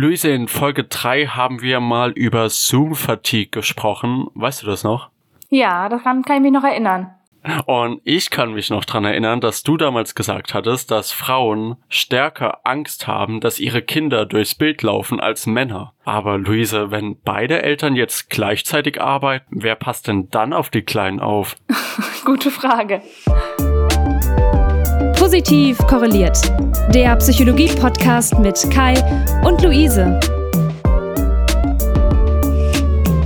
Luise, in Folge 3 haben wir mal über Zoom-Fatigue gesprochen. Weißt du das noch? Ja, daran kann ich mich noch erinnern. Und ich kann mich noch dran erinnern, dass du damals gesagt hattest, dass Frauen stärker Angst haben, dass ihre Kinder durchs Bild laufen als Männer. Aber Luise, wenn beide Eltern jetzt gleichzeitig arbeiten, wer passt denn dann auf die Kleinen auf? Gute Frage. Positiv korreliert. Der Psychologie-Podcast mit Kai und Luise.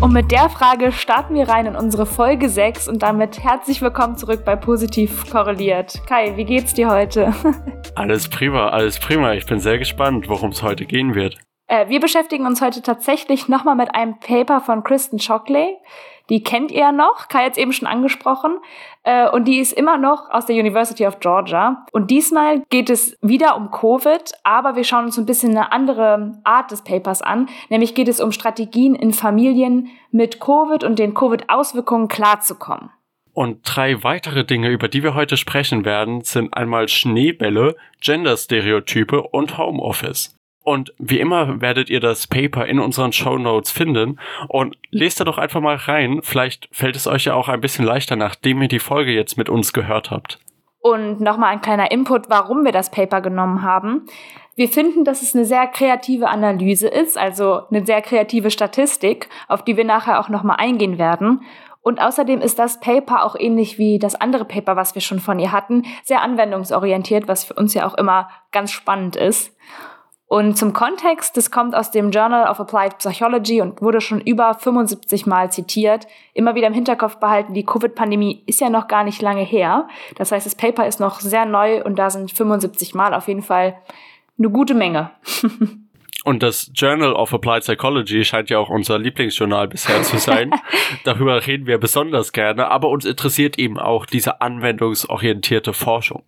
Und mit der Frage starten wir rein in unsere Folge 6 und damit herzlich willkommen zurück bei Positiv korreliert. Kai, wie geht's dir heute? alles prima, alles prima. Ich bin sehr gespannt, worum es heute gehen wird. Äh, wir beschäftigen uns heute tatsächlich nochmal mit einem Paper von Kristen Shockley. Die kennt ihr noch, Kai hat es eben schon angesprochen. Äh, und die ist immer noch aus der University of Georgia. Und diesmal geht es wieder um Covid, aber wir schauen uns ein bisschen eine andere Art des Papers an. Nämlich geht es um Strategien in Familien mit Covid und den Covid-Auswirkungen klarzukommen. Und drei weitere Dinge, über die wir heute sprechen werden, sind einmal Schneebälle, Genderstereotype und Homeoffice. Und wie immer werdet ihr das Paper in unseren Show Notes finden und lest da doch einfach mal rein. Vielleicht fällt es euch ja auch ein bisschen leichter, nachdem ihr die Folge jetzt mit uns gehört habt. Und nochmal ein kleiner Input, warum wir das Paper genommen haben. Wir finden, dass es eine sehr kreative Analyse ist, also eine sehr kreative Statistik, auf die wir nachher auch nochmal eingehen werden. Und außerdem ist das Paper auch ähnlich wie das andere Paper, was wir schon von ihr hatten, sehr anwendungsorientiert, was für uns ja auch immer ganz spannend ist. Und zum Kontext, das kommt aus dem Journal of Applied Psychology und wurde schon über 75 Mal zitiert. Immer wieder im Hinterkopf behalten, die Covid-Pandemie ist ja noch gar nicht lange her. Das heißt, das Paper ist noch sehr neu und da sind 75 Mal auf jeden Fall eine gute Menge. Und das Journal of Applied Psychology scheint ja auch unser Lieblingsjournal bisher zu sein. Darüber reden wir besonders gerne, aber uns interessiert eben auch diese anwendungsorientierte Forschung.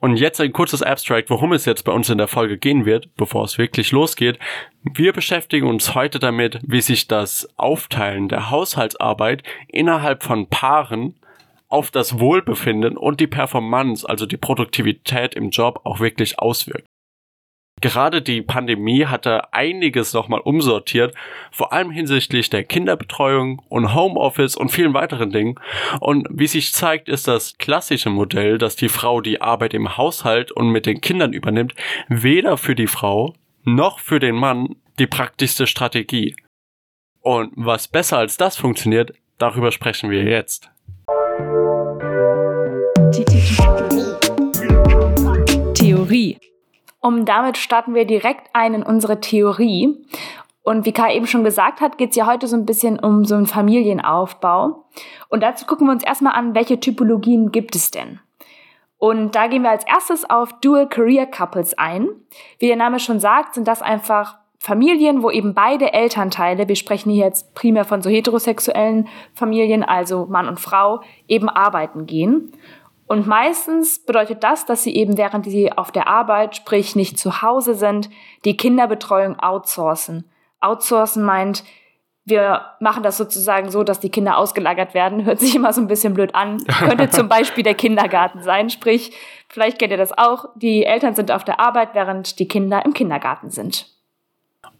Und jetzt ein kurzes Abstract, worum es jetzt bei uns in der Folge gehen wird, bevor es wirklich losgeht. Wir beschäftigen uns heute damit, wie sich das Aufteilen der Haushaltsarbeit innerhalb von Paaren auf das Wohlbefinden und die Performance, also die Produktivität im Job auch wirklich auswirkt. Gerade die Pandemie hatte einiges nochmal umsortiert, vor allem hinsichtlich der Kinderbetreuung und Homeoffice und vielen weiteren Dingen. Und wie sich zeigt, ist das klassische Modell, dass die Frau die Arbeit im Haushalt und mit den Kindern übernimmt, weder für die Frau noch für den Mann die praktischste Strategie. Und was besser als das funktioniert, darüber sprechen wir jetzt. Theorie um damit starten wir direkt ein in unsere Theorie. Und wie Kai eben schon gesagt hat, geht es ja heute so ein bisschen um so einen Familienaufbau. Und dazu gucken wir uns erstmal an, welche Typologien gibt es denn? Und da gehen wir als erstes auf Dual Career Couples ein. Wie der Name schon sagt, sind das einfach Familien, wo eben beide Elternteile, wir sprechen hier jetzt primär von so heterosexuellen Familien, also Mann und Frau, eben arbeiten gehen. Und meistens bedeutet das, dass sie eben während sie auf der Arbeit, sprich nicht zu Hause sind, die Kinderbetreuung outsourcen. Outsourcen meint, wir machen das sozusagen so, dass die Kinder ausgelagert werden. Hört sich immer so ein bisschen blöd an. Könnte zum Beispiel der Kindergarten sein. Sprich, vielleicht kennt ihr das auch. Die Eltern sind auf der Arbeit, während die Kinder im Kindergarten sind.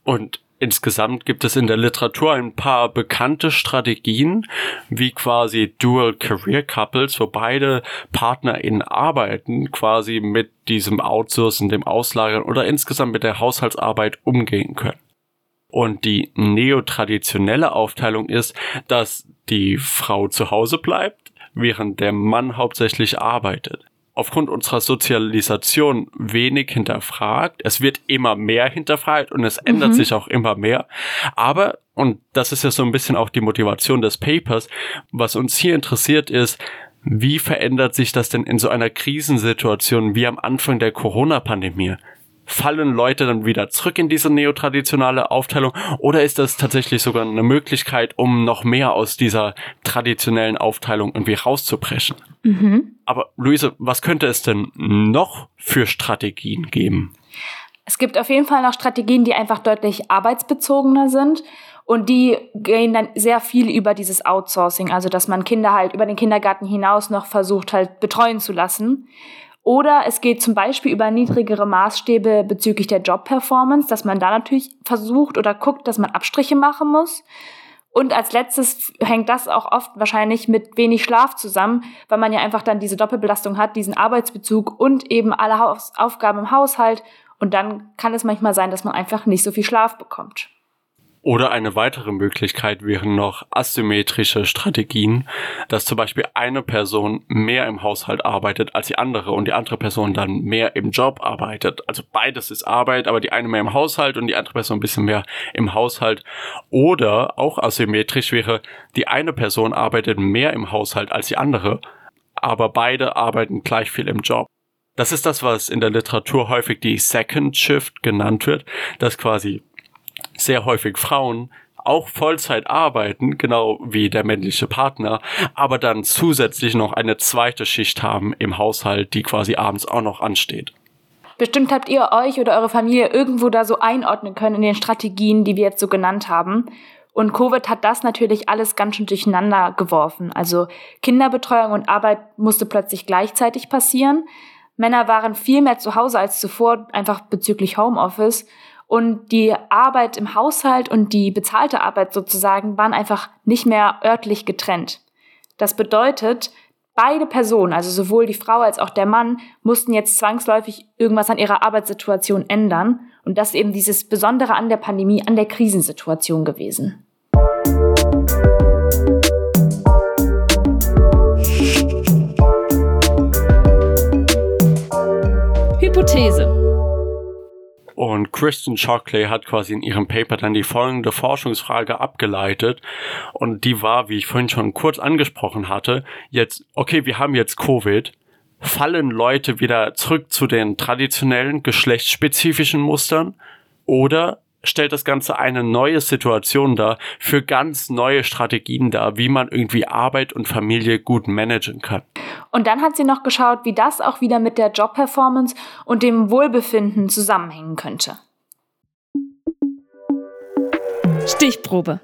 Und Insgesamt gibt es in der Literatur ein paar bekannte Strategien, wie quasi Dual Career Couples, wo beide PartnerInnen arbeiten, quasi mit diesem Outsourcen, dem Auslagern oder insgesamt mit der Haushaltsarbeit umgehen können. Und die neotraditionelle Aufteilung ist, dass die Frau zu Hause bleibt, während der Mann hauptsächlich arbeitet aufgrund unserer Sozialisation wenig hinterfragt. Es wird immer mehr hinterfragt und es ändert mhm. sich auch immer mehr. Aber, und das ist ja so ein bisschen auch die Motivation des Papers, was uns hier interessiert ist, wie verändert sich das denn in so einer Krisensituation wie am Anfang der Corona-Pandemie? fallen Leute dann wieder zurück in diese neotraditionale Aufteilung oder ist das tatsächlich sogar eine Möglichkeit, um noch mehr aus dieser traditionellen Aufteilung irgendwie rauszubrechen? Mhm. Aber Luise, was könnte es denn noch für Strategien geben? Es gibt auf jeden Fall noch Strategien, die einfach deutlich arbeitsbezogener sind. Und die gehen dann sehr viel über dieses Outsourcing, also dass man Kinder halt über den Kindergarten hinaus noch versucht halt betreuen zu lassen. Oder es geht zum Beispiel über niedrigere Maßstäbe bezüglich der Job-Performance, dass man da natürlich versucht oder guckt, dass man Abstriche machen muss. Und als letztes hängt das auch oft wahrscheinlich mit wenig Schlaf zusammen, weil man ja einfach dann diese Doppelbelastung hat, diesen Arbeitsbezug und eben alle Haus Aufgaben im Haushalt. Und dann kann es manchmal sein, dass man einfach nicht so viel Schlaf bekommt. Oder eine weitere Möglichkeit wären noch asymmetrische Strategien, dass zum Beispiel eine Person mehr im Haushalt arbeitet als die andere und die andere Person dann mehr im Job arbeitet. Also beides ist Arbeit, aber die eine mehr im Haushalt und die andere Person ein bisschen mehr im Haushalt. Oder auch asymmetrisch wäre, die eine Person arbeitet mehr im Haushalt als die andere, aber beide arbeiten gleich viel im Job. Das ist das, was in der Literatur häufig die Second Shift genannt wird, dass quasi sehr häufig Frauen auch Vollzeit arbeiten, genau wie der männliche Partner, aber dann zusätzlich noch eine zweite Schicht haben im Haushalt, die quasi abends auch noch ansteht. Bestimmt habt ihr euch oder eure Familie irgendwo da so einordnen können in den Strategien, die wir jetzt so genannt haben. Und Covid hat das natürlich alles ganz schön durcheinander geworfen. Also Kinderbetreuung und Arbeit musste plötzlich gleichzeitig passieren. Männer waren viel mehr zu Hause als zuvor, einfach bezüglich Homeoffice. Und die Arbeit im Haushalt und die bezahlte Arbeit sozusagen waren einfach nicht mehr örtlich getrennt. Das bedeutet, beide Personen, also sowohl die Frau als auch der Mann, mussten jetzt zwangsläufig irgendwas an ihrer Arbeitssituation ändern. Und das ist eben dieses Besondere an der Pandemie, an der Krisensituation gewesen. Hypothese. Und Kristen Shockley hat quasi in ihrem Paper dann die folgende Forschungsfrage abgeleitet. Und die war, wie ich vorhin schon kurz angesprochen hatte, jetzt, okay, wir haben jetzt Covid. Fallen Leute wieder zurück zu den traditionellen geschlechtsspezifischen Mustern? Oder stellt das Ganze eine neue Situation dar, für ganz neue Strategien dar, wie man irgendwie Arbeit und Familie gut managen kann. Und dann hat sie noch geschaut, wie das auch wieder mit der Jobperformance und dem Wohlbefinden zusammenhängen könnte. Stichprobe.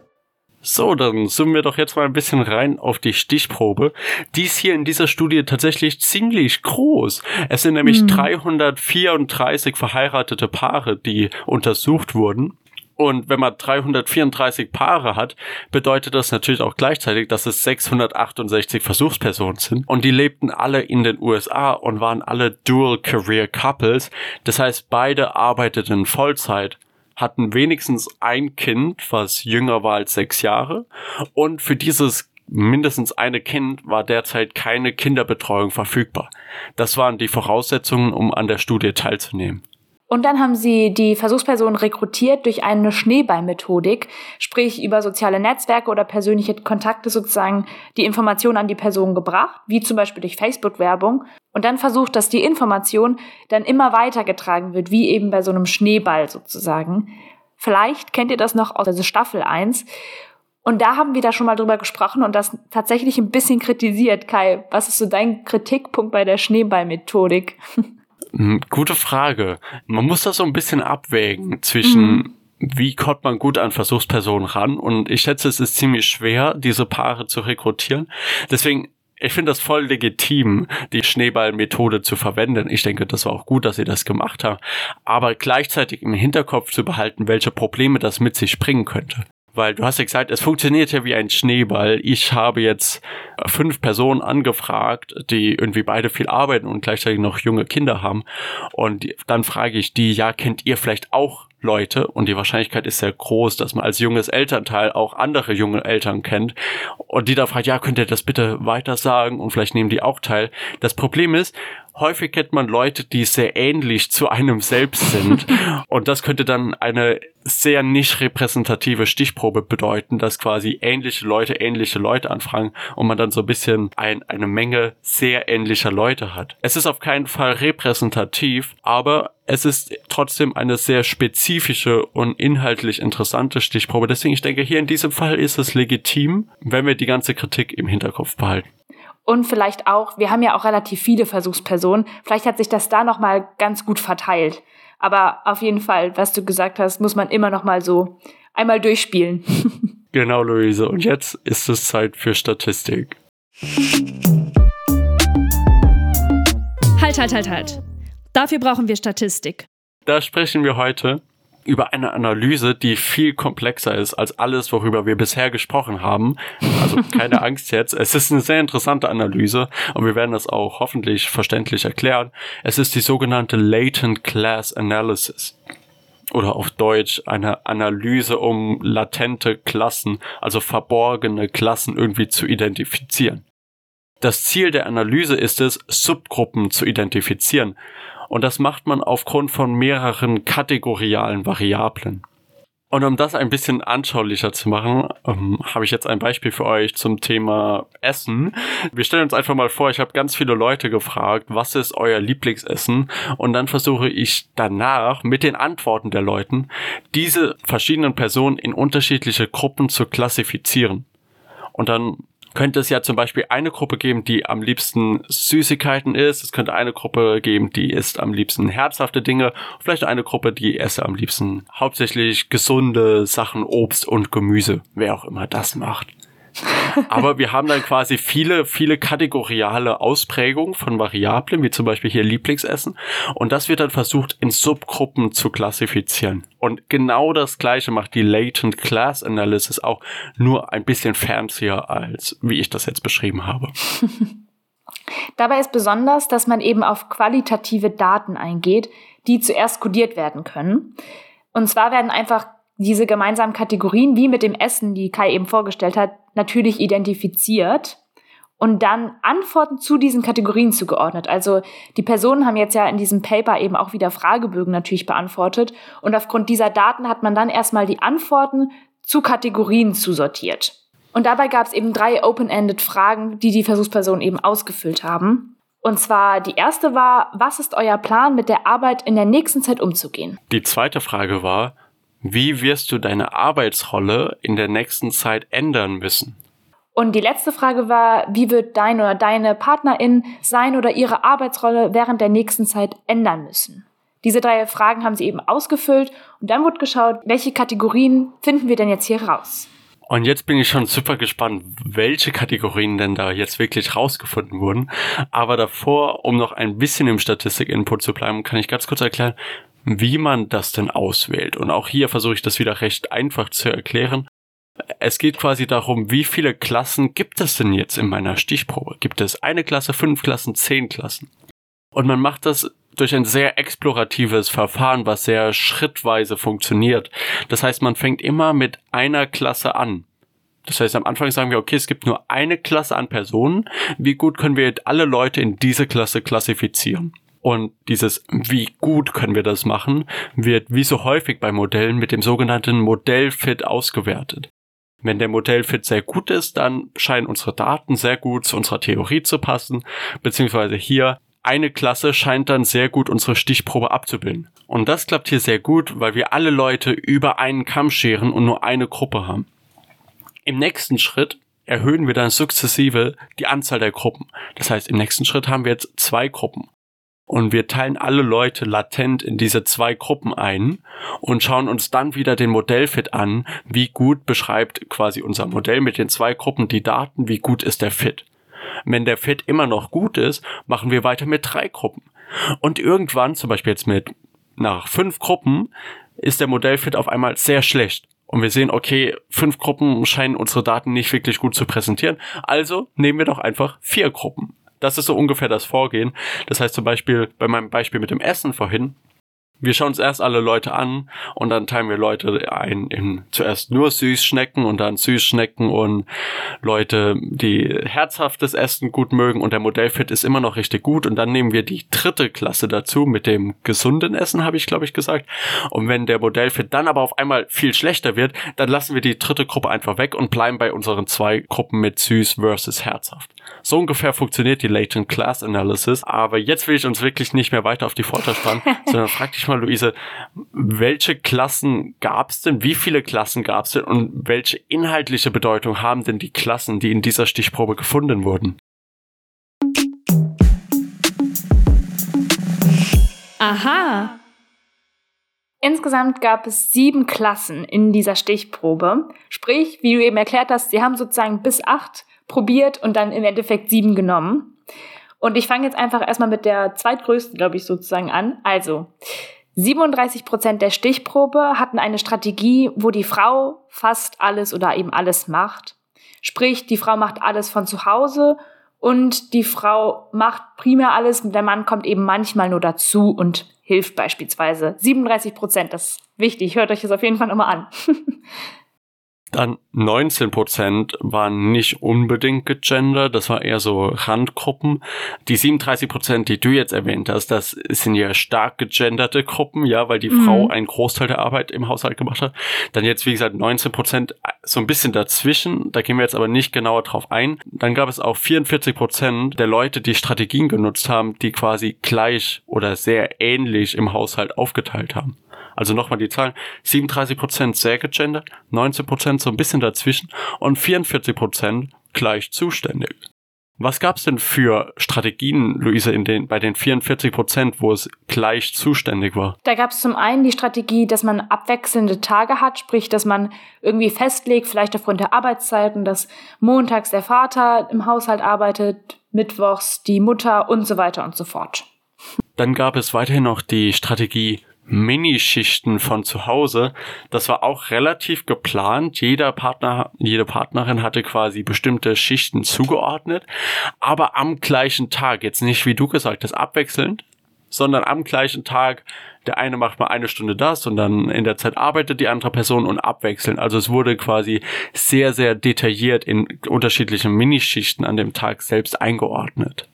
So, dann zoomen wir doch jetzt mal ein bisschen rein auf die Stichprobe. Die ist hier in dieser Studie tatsächlich ziemlich groß. Es sind nämlich mhm. 334 verheiratete Paare, die untersucht wurden. Und wenn man 334 Paare hat, bedeutet das natürlich auch gleichzeitig, dass es 668 Versuchspersonen sind. Und die lebten alle in den USA und waren alle Dual Career Couples. Das heißt, beide arbeiteten Vollzeit hatten wenigstens ein Kind, was jünger war als sechs Jahre. Und für dieses mindestens eine Kind war derzeit keine Kinderbetreuung verfügbar. Das waren die Voraussetzungen, um an der Studie teilzunehmen. Und dann haben sie die Versuchspersonen rekrutiert durch eine Schneeballmethodik, sprich über soziale Netzwerke oder persönliche Kontakte sozusagen die Information an die Person gebracht, wie zum Beispiel durch Facebook-Werbung. Und dann versucht, dass die Information dann immer weitergetragen wird, wie eben bei so einem Schneeball sozusagen. Vielleicht kennt ihr das noch aus der Staffel 1. Und da haben wir da schon mal drüber gesprochen und das tatsächlich ein bisschen kritisiert. Kai, was ist so dein Kritikpunkt bei der Schneeballmethodik? Hm, gute Frage. Man muss das so ein bisschen abwägen zwischen mhm. wie kommt man gut an Versuchspersonen ran und ich schätze, es ist ziemlich schwer, diese Paare zu rekrutieren. Deswegen ich finde das voll legitim, die Schneeballmethode zu verwenden. Ich denke, das war auch gut, dass sie das gemacht haben. Aber gleichzeitig im Hinterkopf zu behalten, welche Probleme das mit sich bringen könnte. Weil du hast ja gesagt, es funktioniert ja wie ein Schneeball. Ich habe jetzt fünf Personen angefragt, die irgendwie beide viel arbeiten und gleichzeitig noch junge Kinder haben. Und dann frage ich die, ja, kennt ihr vielleicht auch Leute und die Wahrscheinlichkeit ist sehr groß, dass man als junges Elternteil auch andere junge Eltern kennt und die da fragt, ja, könnt ihr das bitte weiter sagen und vielleicht nehmen die auch teil. Das Problem ist, häufig kennt man Leute, die sehr ähnlich zu einem selbst sind und das könnte dann eine sehr nicht repräsentative Stichprobe bedeuten, dass quasi ähnliche Leute ähnliche Leute anfragen und man dann so ein bisschen ein, eine Menge sehr ähnlicher Leute hat. Es ist auf keinen Fall repräsentativ, aber es ist trotzdem eine sehr spezifische und inhaltlich interessante Stichprobe. Deswegen, ich denke, hier in diesem Fall ist es legitim, wenn wir die ganze Kritik im Hinterkopf behalten. Und vielleicht auch, wir haben ja auch relativ viele Versuchspersonen. Vielleicht hat sich das da nochmal ganz gut verteilt. Aber auf jeden Fall, was du gesagt hast, muss man immer nochmal so einmal durchspielen. genau, Luise. Und jetzt ist es Zeit für Statistik. Halt, halt, halt, halt. Dafür brauchen wir Statistik. Da sprechen wir heute über eine Analyse, die viel komplexer ist als alles, worüber wir bisher gesprochen haben. Also keine Angst jetzt. Es ist eine sehr interessante Analyse und wir werden das auch hoffentlich verständlich erklären. Es ist die sogenannte Latent Class Analysis. Oder auf Deutsch eine Analyse, um latente Klassen, also verborgene Klassen irgendwie zu identifizieren. Das Ziel der Analyse ist es, Subgruppen zu identifizieren. Und das macht man aufgrund von mehreren kategorialen Variablen. Und um das ein bisschen anschaulicher zu machen, ähm, habe ich jetzt ein Beispiel für euch zum Thema Essen. Wir stellen uns einfach mal vor, ich habe ganz viele Leute gefragt, was ist euer Lieblingsessen? Und dann versuche ich danach mit den Antworten der Leuten diese verschiedenen Personen in unterschiedliche Gruppen zu klassifizieren. Und dann könnte es ja zum Beispiel eine Gruppe geben, die am liebsten Süßigkeiten isst. Es könnte eine Gruppe geben, die isst am liebsten herzhafte Dinge. Vielleicht eine Gruppe, die esse am liebsten hauptsächlich gesunde Sachen, Obst und Gemüse. Wer auch immer das macht. Aber wir haben dann quasi viele, viele kategoriale Ausprägungen von Variablen, wie zum Beispiel hier Lieblingsessen. Und das wird dann versucht, in Subgruppen zu klassifizieren. Und genau das gleiche macht die Latent Class Analysis auch nur ein bisschen fancier als wie ich das jetzt beschrieben habe. Dabei ist besonders, dass man eben auf qualitative Daten eingeht, die zuerst kodiert werden können. Und zwar werden einfach diese gemeinsamen Kategorien, wie mit dem Essen, die Kai eben vorgestellt hat, natürlich identifiziert und dann Antworten zu diesen Kategorien zugeordnet. Also die Personen haben jetzt ja in diesem Paper eben auch wieder Fragebögen natürlich beantwortet und aufgrund dieser Daten hat man dann erstmal die Antworten zu Kategorien zusortiert. Und dabei gab es eben drei open-ended Fragen, die die Versuchspersonen eben ausgefüllt haben. Und zwar die erste war, was ist euer Plan, mit der Arbeit in der nächsten Zeit umzugehen? Die zweite Frage war, wie wirst du deine Arbeitsrolle in der nächsten Zeit ändern müssen? Und die letzte Frage war, wie wird dein oder deine Partnerin sein oder ihre Arbeitsrolle während der nächsten Zeit ändern müssen? Diese drei Fragen haben sie eben ausgefüllt und dann wurde geschaut, welche Kategorien finden wir denn jetzt hier raus? Und jetzt bin ich schon super gespannt, welche Kategorien denn da jetzt wirklich rausgefunden wurden. Aber davor, um noch ein bisschen im Statistik-Input zu bleiben, kann ich ganz kurz erklären, wie man das denn auswählt. Und auch hier versuche ich das wieder recht einfach zu erklären. Es geht quasi darum, wie viele Klassen gibt es denn jetzt in meiner Stichprobe? Gibt es eine Klasse, fünf Klassen, zehn Klassen? Und man macht das durch ein sehr exploratives Verfahren, was sehr schrittweise funktioniert. Das heißt, man fängt immer mit einer Klasse an. Das heißt, am Anfang sagen wir, okay, es gibt nur eine Klasse an Personen. Wie gut können wir alle Leute in diese Klasse klassifizieren? Und dieses, wie gut können wir das machen, wird wie so häufig bei Modellen mit dem sogenannten Modellfit ausgewertet. Wenn der Modellfit sehr gut ist, dann scheinen unsere Daten sehr gut zu unserer Theorie zu passen, beziehungsweise hier eine Klasse scheint dann sehr gut unsere Stichprobe abzubilden. Und das klappt hier sehr gut, weil wir alle Leute über einen Kamm scheren und nur eine Gruppe haben. Im nächsten Schritt erhöhen wir dann sukzessive die Anzahl der Gruppen. Das heißt, im nächsten Schritt haben wir jetzt zwei Gruppen. Und wir teilen alle Leute latent in diese zwei Gruppen ein und schauen uns dann wieder den Modellfit an, wie gut beschreibt quasi unser Modell mit den zwei Gruppen die Daten, wie gut ist der Fit. Wenn der Fit immer noch gut ist, machen wir weiter mit drei Gruppen. Und irgendwann, zum Beispiel jetzt mit nach fünf Gruppen, ist der Modellfit auf einmal sehr schlecht. Und wir sehen, okay, fünf Gruppen scheinen unsere Daten nicht wirklich gut zu präsentieren. Also nehmen wir doch einfach vier Gruppen. Das ist so ungefähr das Vorgehen. Das heißt zum Beispiel bei meinem Beispiel mit dem Essen vorhin, wir schauen uns erst alle Leute an und dann teilen wir Leute ein in zuerst nur Süßschnecken und dann Süßschnecken und Leute, die herzhaftes Essen gut mögen und der Modellfit ist immer noch richtig gut und dann nehmen wir die dritte Klasse dazu mit dem gesunden Essen, habe ich glaube ich gesagt. Und wenn der Modellfit dann aber auf einmal viel schlechter wird, dann lassen wir die dritte Gruppe einfach weg und bleiben bei unseren zwei Gruppen mit süß versus herzhaft. So ungefähr funktioniert die Latent Class Analysis, aber jetzt will ich uns wirklich nicht mehr weiter auf die Folter spannen, sondern frag dich mal, Luise, welche Klassen gab es denn? Wie viele Klassen gab es denn? Und welche inhaltliche Bedeutung haben denn die Klassen, die in dieser Stichprobe gefunden wurden? Aha. Insgesamt gab es sieben Klassen in dieser Stichprobe. Sprich, wie du eben erklärt hast, sie haben sozusagen bis acht probiert und dann im Endeffekt sieben genommen. Und ich fange jetzt einfach erstmal mit der zweitgrößten, glaube ich, sozusagen an. Also, 37 Prozent der Stichprobe hatten eine Strategie, wo die Frau fast alles oder eben alles macht. Sprich, die Frau macht alles von zu Hause und die Frau macht primär alles, der Mann kommt eben manchmal nur dazu und hilft beispielsweise. 37 Prozent, das ist wichtig, hört euch das auf jeden Fall nochmal an. Dann 19 Prozent waren nicht unbedingt gegendert, das war eher so Randgruppen. Die 37 Prozent, die du jetzt erwähnt hast, das sind ja stark gegenderte Gruppen, ja, weil die mhm. Frau einen Großteil der Arbeit im Haushalt gemacht hat. Dann jetzt, wie gesagt, 19 Prozent so ein bisschen dazwischen, da gehen wir jetzt aber nicht genauer drauf ein. Dann gab es auch 44 Prozent der Leute, die Strategien genutzt haben, die quasi gleich oder sehr ähnlich im Haushalt aufgeteilt haben. Also nochmal die Zahlen. 37% sehr gegendert, 19% so ein bisschen dazwischen und 44% gleich zuständig. Was gab's denn für Strategien, Luise, in den, bei den 44 Prozent, wo es gleich zuständig war? Da gab's zum einen die Strategie, dass man abwechselnde Tage hat, sprich, dass man irgendwie festlegt, vielleicht aufgrund der Arbeitszeiten, dass montags der Vater im Haushalt arbeitet, mittwochs die Mutter und so weiter und so fort. Dann gab es weiterhin noch die Strategie Minischichten von zu Hause. Das war auch relativ geplant. Jeder Partner, jede Partnerin hatte quasi bestimmte Schichten zugeordnet, aber am gleichen Tag. Jetzt nicht, wie du gesagt hast, abwechselnd, sondern am gleichen Tag. Der eine macht mal eine Stunde das und dann in der Zeit arbeitet die andere Person und abwechselnd. Also es wurde quasi sehr, sehr detailliert in unterschiedlichen Minischichten an dem Tag selbst eingeordnet.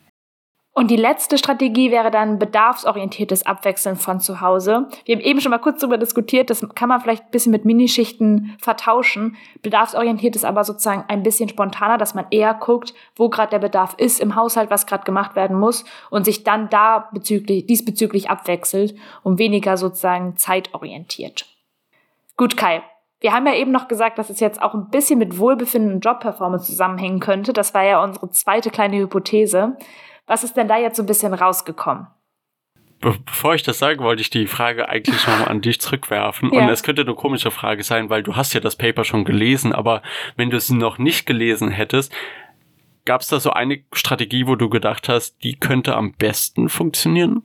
Und die letzte Strategie wäre dann bedarfsorientiertes Abwechseln von zu Hause. Wir haben eben schon mal kurz darüber diskutiert, das kann man vielleicht ein bisschen mit Minischichten vertauschen. Bedarfsorientiert ist aber sozusagen ein bisschen spontaner, dass man eher guckt, wo gerade der Bedarf ist im Haushalt, was gerade gemacht werden muss und sich dann da bezüglich, diesbezüglich abwechselt und weniger sozusagen zeitorientiert. Gut, Kai. Wir haben ja eben noch gesagt, dass es jetzt auch ein bisschen mit Wohlbefinden und Jobperformance zusammenhängen könnte. Das war ja unsere zweite kleine Hypothese. Was ist denn da jetzt so ein bisschen rausgekommen? Be bevor ich das sage, wollte ich die Frage eigentlich nochmal an dich zurückwerfen. Ja. Und es könnte eine komische Frage sein, weil du hast ja das Paper schon gelesen, aber wenn du es noch nicht gelesen hättest, gab es da so eine Strategie, wo du gedacht hast, die könnte am besten funktionieren?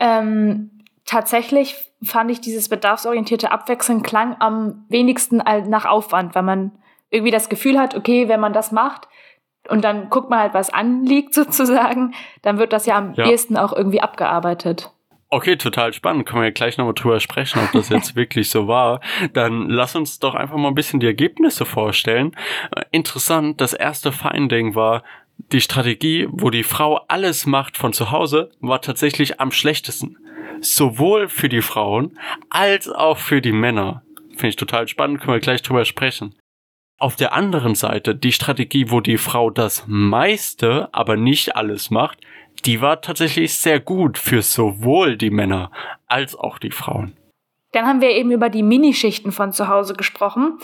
Ähm, tatsächlich fand ich dieses bedarfsorientierte Abwechseln klang am wenigsten nach Aufwand, weil man irgendwie das Gefühl hat, okay, wenn man das macht, und dann guckt man halt, was anliegt sozusagen, dann wird das ja am ja. ehesten auch irgendwie abgearbeitet. Okay, total spannend. Können wir ja gleich nochmal drüber sprechen, ob das jetzt wirklich so war. Dann lass uns doch einfach mal ein bisschen die Ergebnisse vorstellen. Äh, interessant, das erste Finding war, die Strategie, wo die Frau alles macht von zu Hause, war tatsächlich am schlechtesten. Sowohl für die Frauen als auch für die Männer. Finde ich total spannend, können wir gleich drüber sprechen. Auf der anderen Seite die Strategie, wo die Frau das meiste, aber nicht alles macht, die war tatsächlich sehr gut für sowohl die Männer als auch die Frauen. Dann haben wir eben über die Minischichten von zu Hause gesprochen.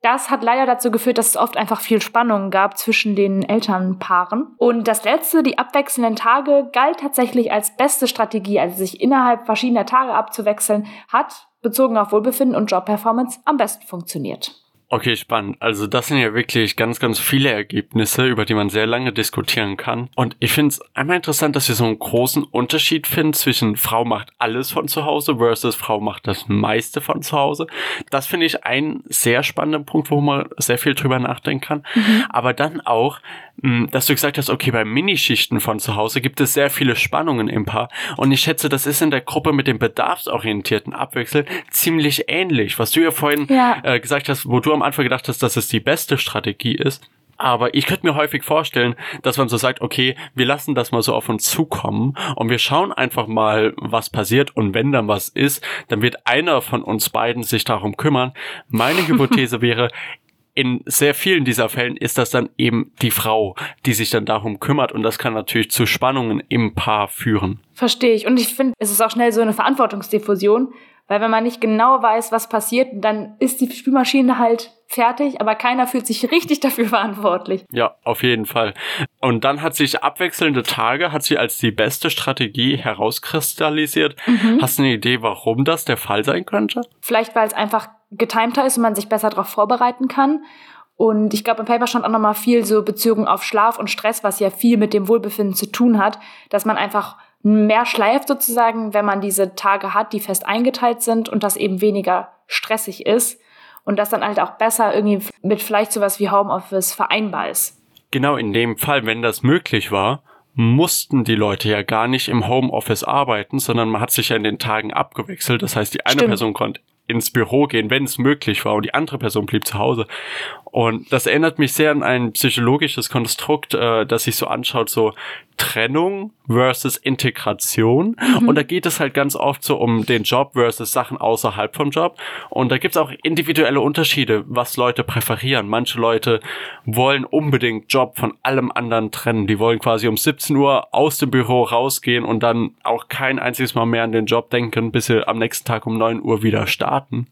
Das hat leider dazu geführt, dass es oft einfach viel Spannung gab zwischen den Elternpaaren. Und das letzte, die abwechselnden Tage, galt tatsächlich als beste Strategie, also sich innerhalb verschiedener Tage abzuwechseln, hat bezogen auf Wohlbefinden und Jobperformance am besten funktioniert. Okay, spannend. Also das sind ja wirklich ganz, ganz viele Ergebnisse, über die man sehr lange diskutieren kann. Und ich finde es einmal interessant, dass wir so einen großen Unterschied finden zwischen Frau macht alles von zu Hause versus Frau macht das meiste von zu Hause. Das finde ich einen sehr spannenden Punkt, wo man sehr viel drüber nachdenken kann. Mhm. Aber dann auch, dass du gesagt hast, okay, bei Minischichten von zu Hause gibt es sehr viele Spannungen im Paar. Und ich schätze, das ist in der Gruppe mit dem bedarfsorientierten Abwechsel ziemlich ähnlich. Was du ja vorhin ja. Äh, gesagt hast, wo du am Anfang gedacht hast, dass es die beste Strategie ist. Aber ich könnte mir häufig vorstellen, dass man so sagt, okay, wir lassen das mal so auf uns zukommen und wir schauen einfach mal, was passiert und wenn dann was ist, dann wird einer von uns beiden sich darum kümmern. Meine Hypothese wäre, in sehr vielen dieser Fällen ist das dann eben die Frau, die sich dann darum kümmert und das kann natürlich zu Spannungen im Paar führen. Verstehe ich. Und ich finde, es ist auch schnell so eine Verantwortungsdiffusion, weil wenn man nicht genau weiß, was passiert, dann ist die Spülmaschine halt fertig, aber keiner fühlt sich richtig dafür verantwortlich. Ja, auf jeden Fall. Und dann hat sich abwechselnde Tage, hat sie als die beste Strategie herauskristallisiert. Mhm. Hast du eine Idee, warum das der Fall sein könnte? Vielleicht, weil es einfach getimter ist und man sich besser darauf vorbereiten kann. Und ich glaube, im Paper stand auch nochmal viel so bezogen auf Schlaf und Stress, was ja viel mit dem Wohlbefinden zu tun hat, dass man einfach mehr schleift sozusagen, wenn man diese Tage hat, die fest eingeteilt sind und das eben weniger stressig ist und das dann halt auch besser irgendwie mit vielleicht sowas wie Homeoffice vereinbar ist. Genau in dem Fall, wenn das möglich war, mussten die Leute ja gar nicht im Homeoffice arbeiten, sondern man hat sich ja in den Tagen abgewechselt. Das heißt, die eine Stimmt. Person konnte ins Büro gehen, wenn es möglich war und die andere Person blieb zu Hause. Und das erinnert mich sehr an ein psychologisches Konstrukt, äh, das sich so anschaut, so Trennung versus Integration. Mhm. Und da geht es halt ganz oft so um den Job versus Sachen außerhalb vom Job. Und da gibt es auch individuelle Unterschiede, was Leute präferieren. Manche Leute wollen unbedingt Job von allem anderen trennen. Die wollen quasi um 17 Uhr aus dem Büro rausgehen und dann auch kein einziges Mal mehr an den Job denken, bis sie am nächsten Tag um 9 Uhr wieder starten.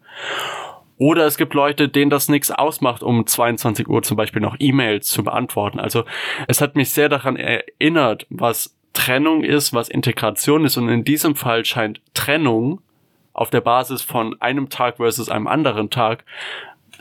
Oder es gibt Leute, denen das nichts ausmacht, um 22 Uhr zum Beispiel noch E-Mails zu beantworten. Also es hat mich sehr daran erinnert, was Trennung ist, was Integration ist. Und in diesem Fall scheint Trennung auf der Basis von einem Tag versus einem anderen Tag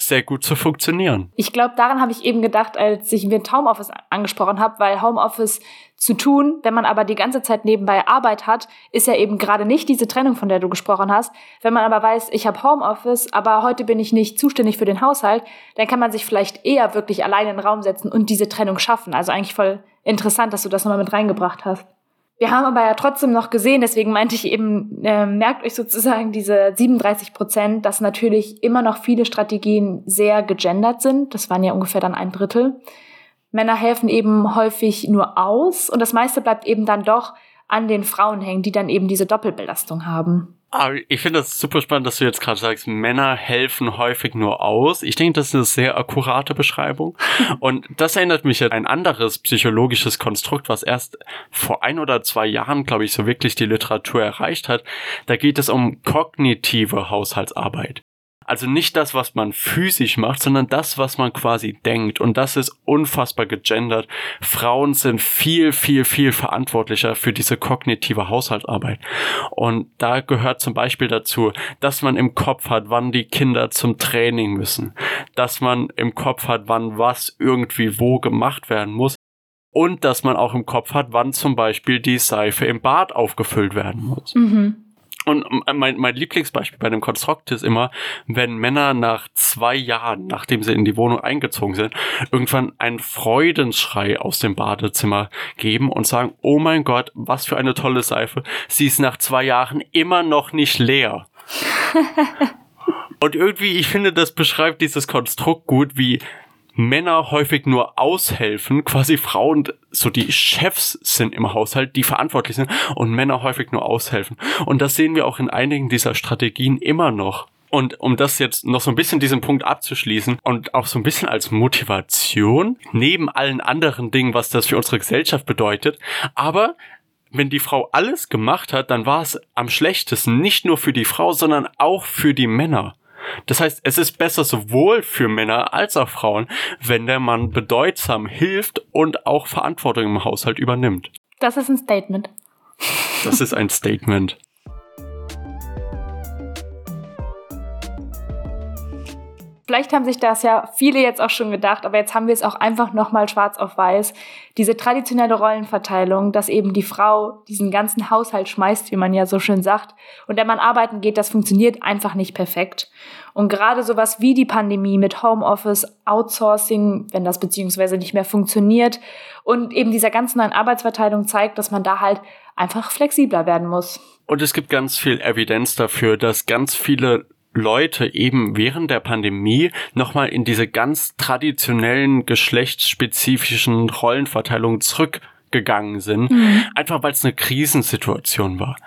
sehr gut zu funktionieren. Ich glaube, daran habe ich eben gedacht, als ich mir Homeoffice angesprochen habe, weil Homeoffice zu tun, wenn man aber die ganze Zeit nebenbei Arbeit hat, ist ja eben gerade nicht diese Trennung, von der du gesprochen hast. Wenn man aber weiß, ich habe Homeoffice, aber heute bin ich nicht zuständig für den Haushalt, dann kann man sich vielleicht eher wirklich alleine in den Raum setzen und diese Trennung schaffen. Also eigentlich voll interessant, dass du das nochmal mit reingebracht hast. Wir haben aber ja trotzdem noch gesehen, deswegen meinte ich eben, äh, merkt euch sozusagen diese 37 Prozent, dass natürlich immer noch viele Strategien sehr gegendert sind. Das waren ja ungefähr dann ein Drittel. Männer helfen eben häufig nur aus und das meiste bleibt eben dann doch an den Frauen hängen, die dann eben diese Doppelbelastung haben. Aber ich finde das super spannend, dass du jetzt gerade sagst, Männer helfen häufig nur aus. Ich denke, das ist eine sehr akkurate Beschreibung. Und das erinnert mich an ein anderes psychologisches Konstrukt, was erst vor ein oder zwei Jahren, glaube ich, so wirklich die Literatur erreicht hat. Da geht es um kognitive Haushaltsarbeit. Also nicht das, was man physisch macht, sondern das, was man quasi denkt. Und das ist unfassbar gegendert. Frauen sind viel, viel, viel verantwortlicher für diese kognitive Haushaltsarbeit. Und da gehört zum Beispiel dazu, dass man im Kopf hat, wann die Kinder zum Training müssen. Dass man im Kopf hat, wann was irgendwie wo gemacht werden muss. Und dass man auch im Kopf hat, wann zum Beispiel die Seife im Bad aufgefüllt werden muss. Mhm. Und mein, mein Lieblingsbeispiel bei dem Konstrukt ist immer, wenn Männer nach zwei Jahren, nachdem sie in die Wohnung eingezogen sind, irgendwann einen Freudenschrei aus dem Badezimmer geben und sagen, oh mein Gott, was für eine tolle Seife. Sie ist nach zwei Jahren immer noch nicht leer. und irgendwie, ich finde, das beschreibt dieses Konstrukt gut, wie Männer häufig nur aushelfen, quasi Frauen so die Chefs sind im Haushalt, die verantwortlich sind und Männer häufig nur aushelfen. Und das sehen wir auch in einigen dieser Strategien immer noch. Und um das jetzt noch so ein bisschen diesen Punkt abzuschließen und auch so ein bisschen als Motivation, neben allen anderen Dingen, was das für unsere Gesellschaft bedeutet, aber wenn die Frau alles gemacht hat, dann war es am schlechtesten nicht nur für die Frau, sondern auch für die Männer. Das heißt, es ist besser sowohl für Männer als auch Frauen, wenn der Mann bedeutsam hilft und auch Verantwortung im Haushalt übernimmt. Das ist ein Statement. Das ist ein Statement. Vielleicht haben sich das ja viele jetzt auch schon gedacht, aber jetzt haben wir es auch einfach nochmal schwarz auf weiß. Diese traditionelle Rollenverteilung, dass eben die Frau diesen ganzen Haushalt schmeißt, wie man ja so schön sagt, und der Mann arbeiten geht, das funktioniert einfach nicht perfekt. Und gerade sowas wie die Pandemie mit Homeoffice, Outsourcing, wenn das beziehungsweise nicht mehr funktioniert und eben dieser ganzen neuen Arbeitsverteilung zeigt, dass man da halt einfach flexibler werden muss. Und es gibt ganz viel Evidenz dafür, dass ganz viele Leute eben während der Pandemie nochmal in diese ganz traditionellen geschlechtsspezifischen Rollenverteilungen zurückgegangen sind, mhm. einfach weil es eine Krisensituation war.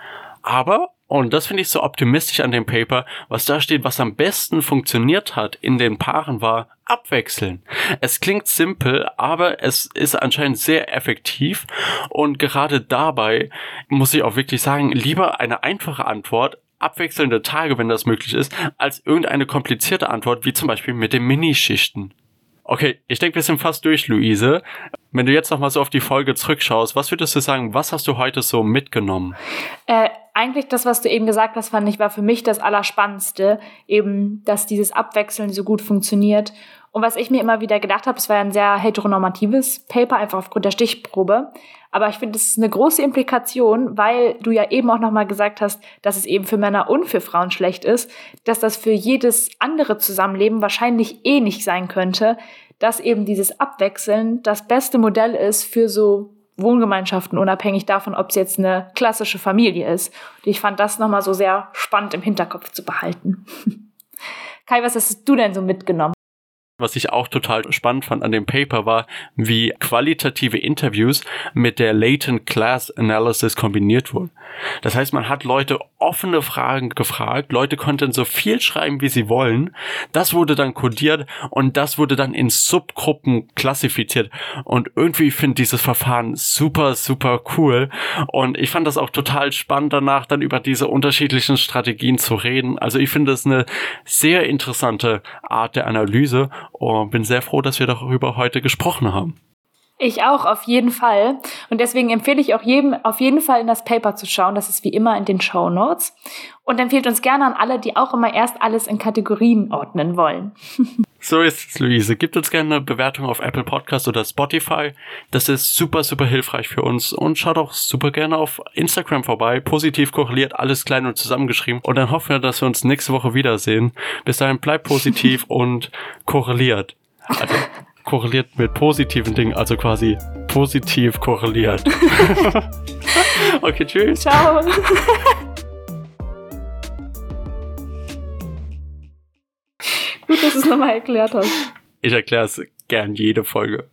Aber, und das finde ich so optimistisch an dem Paper, was da steht, was am besten funktioniert hat in den Paaren war abwechseln. Es klingt simpel, aber es ist anscheinend sehr effektiv und gerade dabei muss ich auch wirklich sagen, lieber eine einfache Antwort abwechselnde Tage, wenn das möglich ist, als irgendeine komplizierte Antwort, wie zum Beispiel mit den Minischichten. Okay, ich denke, wir sind fast durch, Luise. Wenn du jetzt nochmal so auf die Folge zurückschaust, was würdest du sagen, was hast du heute so mitgenommen? Äh, eigentlich das, was du eben gesagt hast, fand ich, war für mich das Allerspannendste, eben, dass dieses Abwechseln so gut funktioniert Und was ich mir immer wieder gedacht habe, es war ja ein sehr heteronormatives Paper, einfach aufgrund der Stichprobe. Aber ich finde, es ist eine große Implikation, weil du ja eben auch nochmal gesagt hast, dass es eben für Männer und für Frauen schlecht ist, dass das für jedes andere Zusammenleben wahrscheinlich eh nicht sein könnte, dass eben dieses Abwechseln das beste Modell ist für so Wohngemeinschaften, unabhängig davon, ob es jetzt eine klassische Familie ist. Und ich fand das nochmal so sehr spannend im Hinterkopf zu behalten. Kai, was hast du denn so mitgenommen? Was ich auch total spannend fand an dem Paper war, wie qualitative Interviews mit der Latent Class Analysis kombiniert wurden. Das heißt, man hat Leute offene Fragen gefragt, Leute konnten so viel schreiben, wie sie wollen. Das wurde dann kodiert und das wurde dann in Subgruppen klassifiziert. Und irgendwie finde dieses Verfahren super, super cool. Und ich fand das auch total spannend danach, dann über diese unterschiedlichen Strategien zu reden. Also ich finde es eine sehr interessante Art der Analyse und bin sehr froh, dass wir darüber heute gesprochen haben. Ich auch, auf jeden Fall. Und deswegen empfehle ich auch jedem, auf jeden Fall in das Paper zu schauen. Das ist wie immer in den Show Notes. Und empfehlt uns gerne an alle, die auch immer erst alles in Kategorien ordnen wollen. so ist es, Luise. Gibt uns gerne eine Bewertung auf Apple Podcast oder Spotify. Das ist super, super hilfreich für uns. Und schaut auch super gerne auf Instagram vorbei. Positiv korreliert, alles klein und zusammengeschrieben. Und dann hoffen wir, dass wir uns nächste Woche wiedersehen. Bis dahin bleibt positiv und korreliert. Also, korreliert mit positiven Dingen, also quasi positiv korreliert. okay, tschüss. Ciao. Gut, dass du es nochmal erklärt hast. Ich erkläre es gern jede Folge.